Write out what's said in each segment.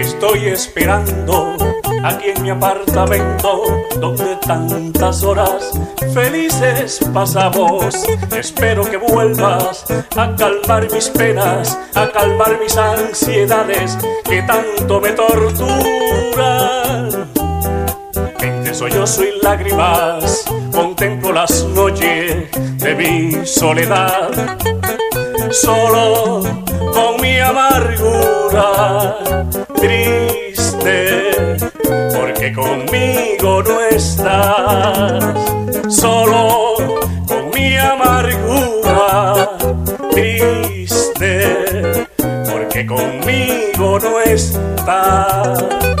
estoy esperando aquí en mi apartamento donde tantas horas felices pasamos. Espero que vuelvas a calmar mis penas, a calmar mis ansiedades que tanto me torturan. Entre sollozos y lágrimas contemplo las noches de mi soledad. Solo con mi amargura triste, porque conmigo no estás, solo con mi amargura triste, porque conmigo no estás.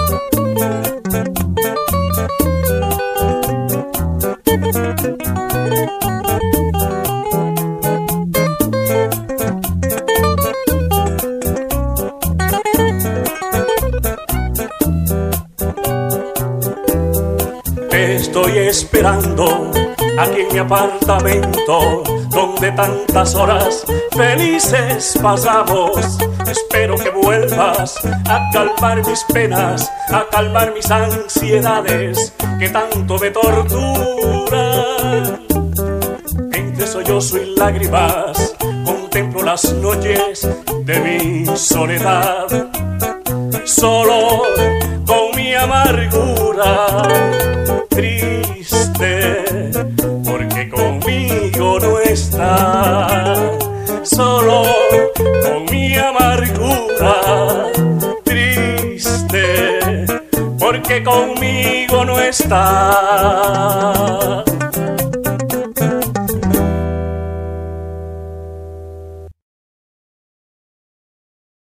Estoy esperando aquí en mi apartamento donde tantas horas felices pasamos. Espero que vuelvas a calmar mis penas, a calmar mis ansiedades que tanto me torturan. Entre sollozo y lágrimas contemplo las noches de mi soledad. Solo con mi amargura conmigo no está, solo con mi amargura triste, porque conmigo no está.